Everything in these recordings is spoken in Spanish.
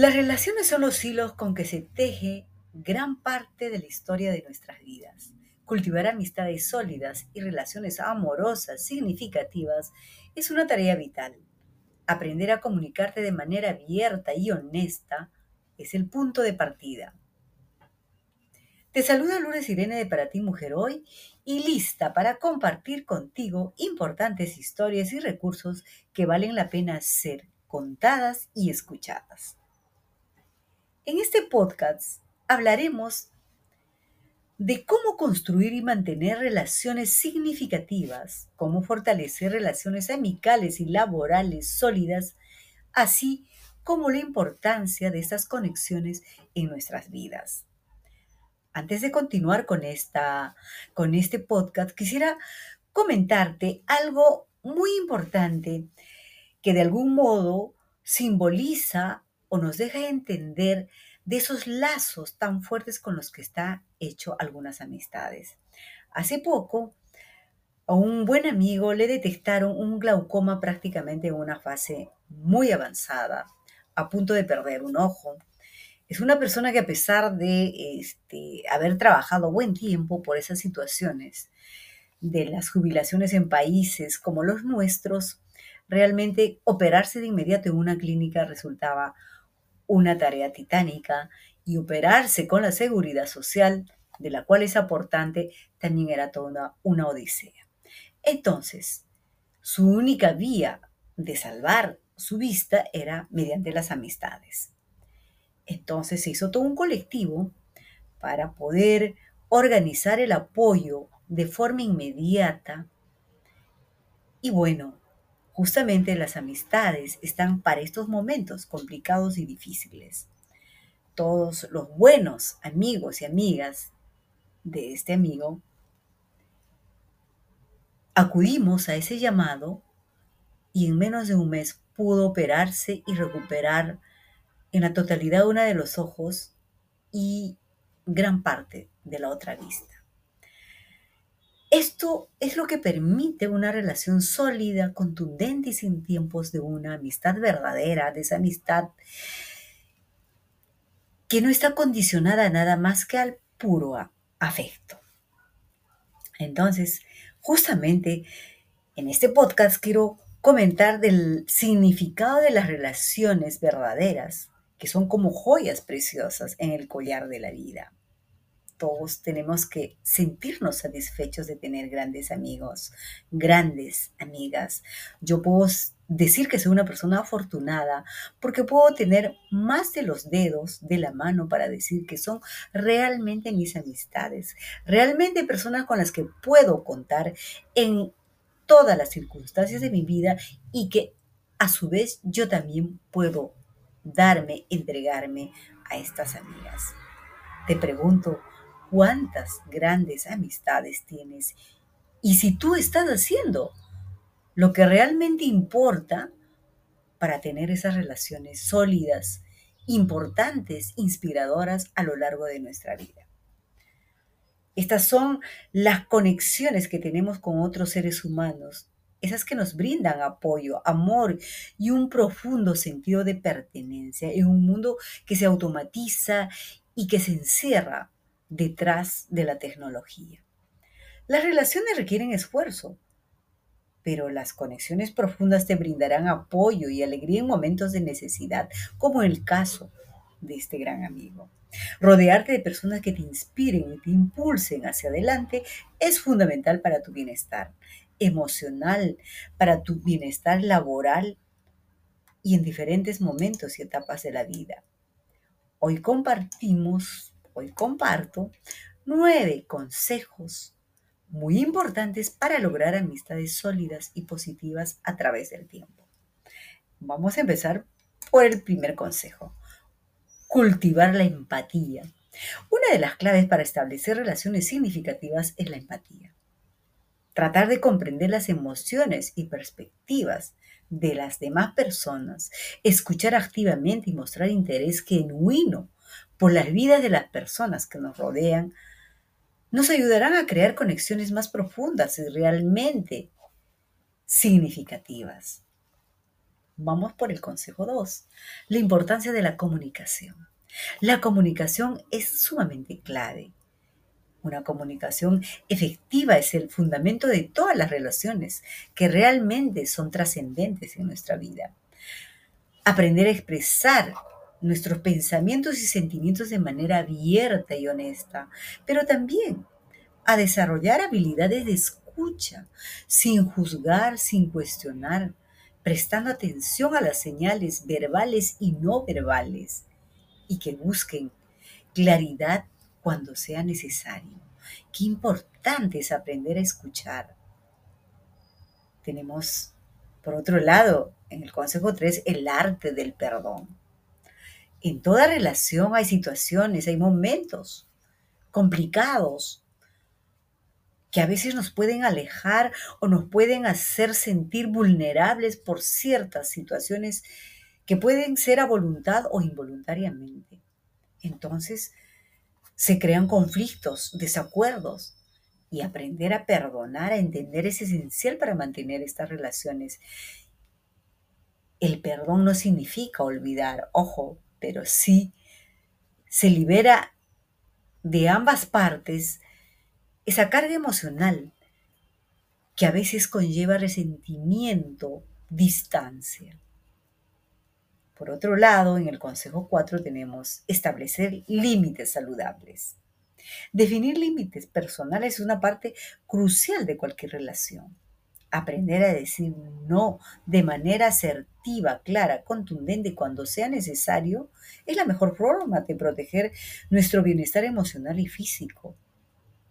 Las relaciones son los hilos con que se teje gran parte de la historia de nuestras vidas. Cultivar amistades sólidas y relaciones amorosas significativas es una tarea vital. Aprender a comunicarte de manera abierta y honesta es el punto de partida. Te saluda Lourdes Irene de Para ti Mujer Hoy y lista para compartir contigo importantes historias y recursos que valen la pena ser contadas y escuchadas. En este podcast hablaremos de cómo construir y mantener relaciones significativas, cómo fortalecer relaciones amicales y laborales sólidas, así como la importancia de estas conexiones en nuestras vidas. Antes de continuar con, esta, con este podcast, quisiera comentarte algo muy importante que de algún modo simboliza o nos deja entender de esos lazos tan fuertes con los que está hecho algunas amistades. Hace poco, a un buen amigo le detectaron un glaucoma prácticamente en una fase muy avanzada, a punto de perder un ojo. Es una persona que a pesar de este, haber trabajado buen tiempo por esas situaciones, de las jubilaciones en países como los nuestros, realmente operarse de inmediato en una clínica resultaba una tarea titánica y operarse con la seguridad social, de la cual es aportante, también era toda una odisea. Entonces, su única vía de salvar su vista era mediante las amistades. Entonces se hizo todo un colectivo para poder organizar el apoyo de forma inmediata. Y bueno, Justamente las amistades están para estos momentos complicados y difíciles. Todos los buenos amigos y amigas de este amigo acudimos a ese llamado y en menos de un mes pudo operarse y recuperar en la totalidad una de los ojos y gran parte de la otra vista. Esto es lo que permite una relación sólida, contundente y sin tiempos de una amistad verdadera, de esa amistad que no está condicionada nada más que al puro afecto. Entonces, justamente en este podcast quiero comentar del significado de las relaciones verdaderas, que son como joyas preciosas en el collar de la vida todos tenemos que sentirnos satisfechos de tener grandes amigos, grandes amigas. Yo puedo decir que soy una persona afortunada porque puedo tener más de los dedos de la mano para decir que son realmente mis amistades, realmente personas con las que puedo contar en todas las circunstancias de mi vida y que a su vez yo también puedo darme, entregarme a estas amigas. Te pregunto, cuántas grandes amistades tienes y si tú estás haciendo lo que realmente importa para tener esas relaciones sólidas, importantes, inspiradoras a lo largo de nuestra vida. Estas son las conexiones que tenemos con otros seres humanos, esas que nos brindan apoyo, amor y un profundo sentido de pertenencia en un mundo que se automatiza y que se encierra detrás de la tecnología. Las relaciones requieren esfuerzo, pero las conexiones profundas te brindarán apoyo y alegría en momentos de necesidad, como el caso de este gran amigo. Rodearte de personas que te inspiren y te impulsen hacia adelante es fundamental para tu bienestar emocional, para tu bienestar laboral y en diferentes momentos y etapas de la vida. Hoy compartimos Comparto nueve consejos muy importantes para lograr amistades sólidas y positivas a través del tiempo. Vamos a empezar por el primer consejo, cultivar la empatía. Una de las claves para establecer relaciones significativas es la empatía. Tratar de comprender las emociones y perspectivas de las demás personas, escuchar activamente y mostrar interés genuino por las vidas de las personas que nos rodean, nos ayudarán a crear conexiones más profundas y realmente significativas. Vamos por el consejo 2, la importancia de la comunicación. La comunicación es sumamente clave. Una comunicación efectiva es el fundamento de todas las relaciones que realmente son trascendentes en nuestra vida. Aprender a expresar nuestros pensamientos y sentimientos de manera abierta y honesta, pero también a desarrollar habilidades de escucha, sin juzgar, sin cuestionar, prestando atención a las señales verbales y no verbales, y que busquen claridad cuando sea necesario. Qué importante es aprender a escuchar. Tenemos, por otro lado, en el consejo 3, el arte del perdón. En toda relación hay situaciones, hay momentos complicados que a veces nos pueden alejar o nos pueden hacer sentir vulnerables por ciertas situaciones que pueden ser a voluntad o involuntariamente. Entonces, se crean conflictos, desacuerdos, y aprender a perdonar, a entender es esencial para mantener estas relaciones. El perdón no significa olvidar, ojo, pero sí se libera de ambas partes esa carga emocional que a veces conlleva resentimiento, distancia. Por otro lado, en el Consejo 4 tenemos establecer límites saludables. Definir límites personales es una parte crucial de cualquier relación. Aprender a decir no de manera asertiva, clara, contundente cuando sea necesario es la mejor forma de proteger nuestro bienestar emocional y físico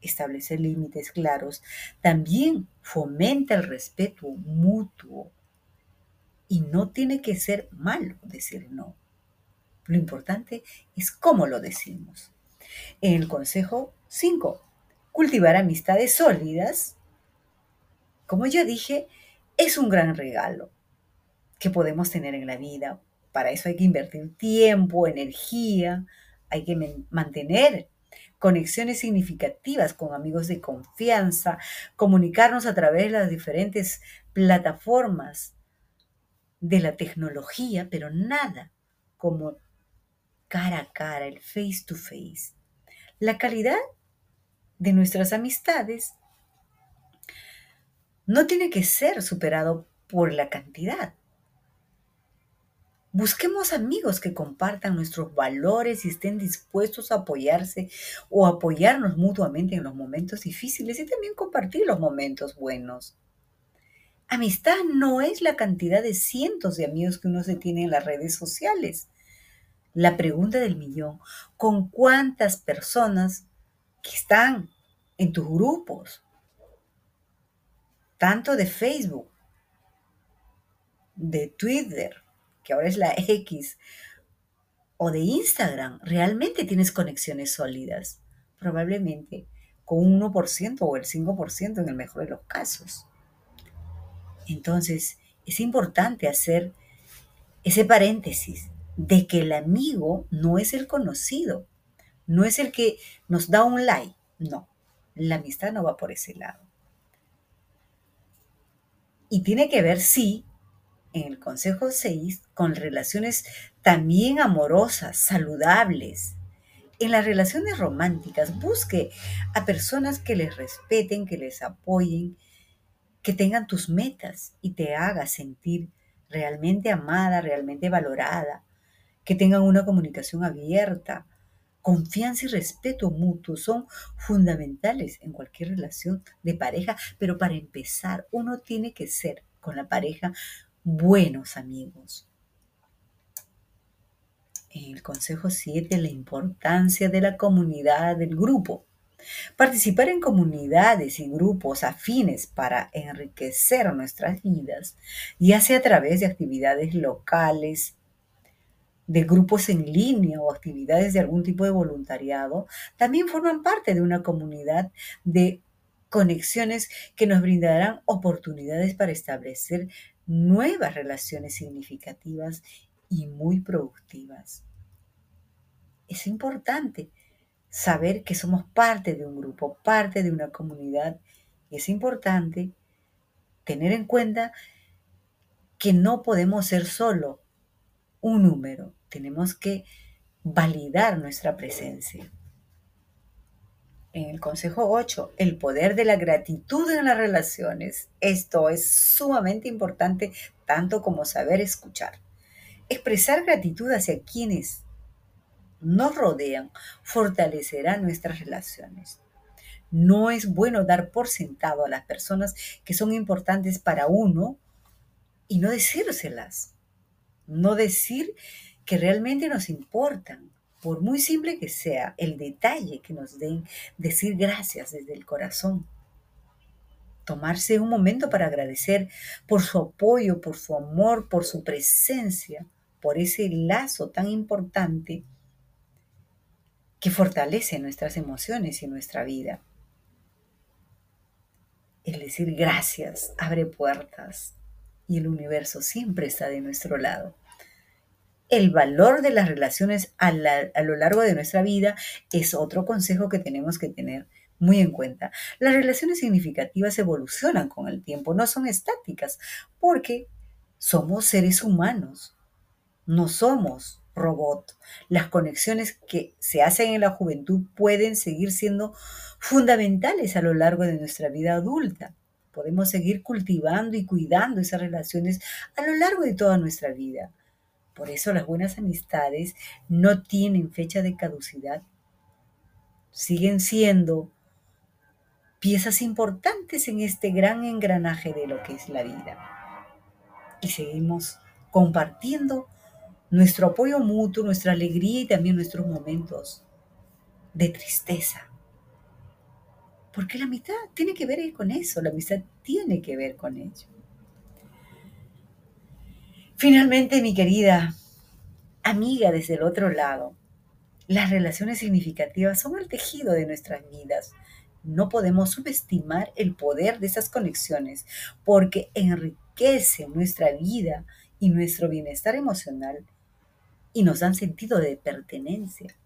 establecer límites claros, también fomenta el respeto mutuo. Y no tiene que ser malo decir no. Lo importante es cómo lo decimos. En el consejo 5, cultivar amistades sólidas, como ya dije, es un gran regalo que podemos tener en la vida. Para eso hay que invertir tiempo, energía, hay que mantener conexiones significativas con amigos de confianza, comunicarnos a través de las diferentes plataformas de la tecnología, pero nada como cara a cara, el face to face. La calidad de nuestras amistades no tiene que ser superado por la cantidad. Busquemos amigos que compartan nuestros valores y estén dispuestos a apoyarse o apoyarnos mutuamente en los momentos difíciles y también compartir los momentos buenos. Amistad no es la cantidad de cientos de amigos que uno se tiene en las redes sociales. La pregunta del millón, ¿con cuántas personas que están en tus grupos? Tanto de Facebook, de Twitter, que ahora es la X, o de Instagram, realmente tienes conexiones sólidas. Probablemente con un 1% o el 5% en el mejor de los casos. Entonces, es importante hacer ese paréntesis de que el amigo no es el conocido, no es el que nos da un like, no, la amistad no va por ese lado. Y tiene que ver, sí, en el consejo 6 con relaciones también amorosas, saludables. En las relaciones románticas busque a personas que les respeten, que les apoyen, que tengan tus metas y te haga sentir realmente amada, realmente valorada, que tengan una comunicación abierta. Confianza y respeto mutuo son fundamentales en cualquier relación de pareja, pero para empezar uno tiene que ser con la pareja buenos amigos. El consejo 7, la importancia de la comunidad, del grupo. Participar en comunidades y grupos afines para enriquecer nuestras vidas, ya sea a través de actividades locales, de grupos en línea o actividades de algún tipo de voluntariado, también forman parte de una comunidad de conexiones que nos brindarán oportunidades para establecer nuevas relaciones significativas y muy productivas. Es importante saber que somos parte de un grupo, parte de una comunidad. Y es importante tener en cuenta que no podemos ser solo un número, tenemos que validar nuestra presencia. En el consejo 8, el poder de la gratitud en las relaciones. Esto es sumamente importante, tanto como saber escuchar. Expresar gratitud hacia quienes nos rodean fortalecerá nuestras relaciones. No es bueno dar por sentado a las personas que son importantes para uno y no decírselas. No decir que realmente nos importan, por muy simple que sea el detalle que nos den, decir gracias desde el corazón. Tomarse un momento para agradecer por su apoyo, por su amor, por su presencia, por ese lazo tan importante que fortalece nuestras emociones y nuestra vida. El decir gracias abre puertas y el universo siempre está de nuestro lado. El valor de las relaciones a, lo largo de nuestra vida es otro consejo que tenemos que tener muy en cuenta. Las relaciones significativas evolucionan con el tiempo, no son estáticas, porque somos seres humanos, no somos robot. Las conexiones que se hacen en la juventud pueden seguir siendo fundamentales a lo largo de nuestra vida adulta. Podemos seguir cultivando y cuidando esas relaciones a lo largo de toda nuestra vida. Por eso las buenas amistades no tienen fecha de caducidad. Siguen siendo piezas importantes en este gran engranaje de lo que es la vida. Y seguimos compartiendo nuestro apoyo mutuo, nuestra alegría y también nuestros momentos de tristeza. Porque la amistad tiene que ver con eso, la amistad tiene que ver con ello. Finalmente, mi querida amiga desde el otro lado, las relaciones significativas son el tejido de nuestras vidas. No podemos subestimar el poder de esas conexiones porque enriquecen nuestra vida y nuestro bienestar emocional y nos dan sentido de pertenencia.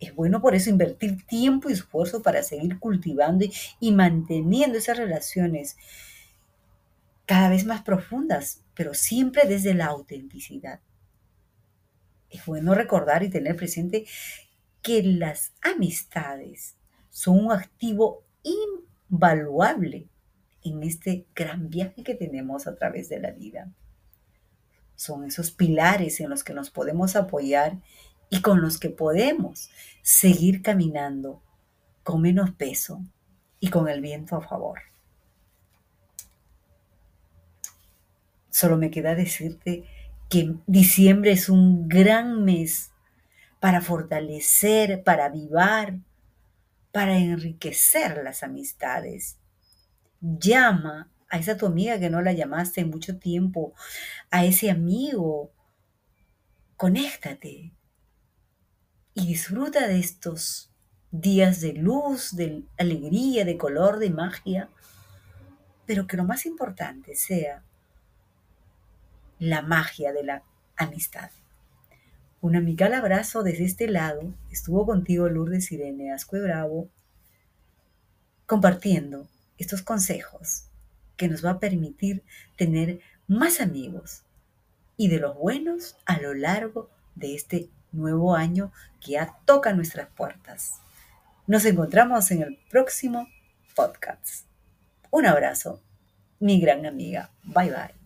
Es bueno por eso invertir tiempo y esfuerzo para seguir cultivando y manteniendo esas relaciones cada vez más profundas, pero siempre desde la autenticidad. Es bueno recordar y tener presente que las amistades son un activo invaluable en este gran viaje que tenemos a través de la vida. Son esos pilares en los que nos podemos apoyar y con los que podemos seguir caminando con menos peso y con el viento a favor. Solo me queda decirte que diciembre es un gran mes para fortalecer, para avivar, para enriquecer las amistades. Llama a esa tu amiga que no la llamaste en mucho tiempo, a ese amigo. Conéctate, y disfruta de estos días de luz, de alegría, de color, de magia, pero que lo más importante sea la magia de la amistad. Un amigal abrazo desde este lado. Estuvo contigo Lourdes Irene Ascue Bravo compartiendo estos consejos que nos va a permitir tener más amigos y de los buenos a lo largo de este nuevo año que ya toca nuestras puertas. Nos encontramos en el próximo podcast. Un abrazo, mi gran amiga. Bye bye.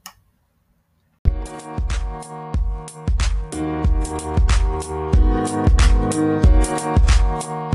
Thank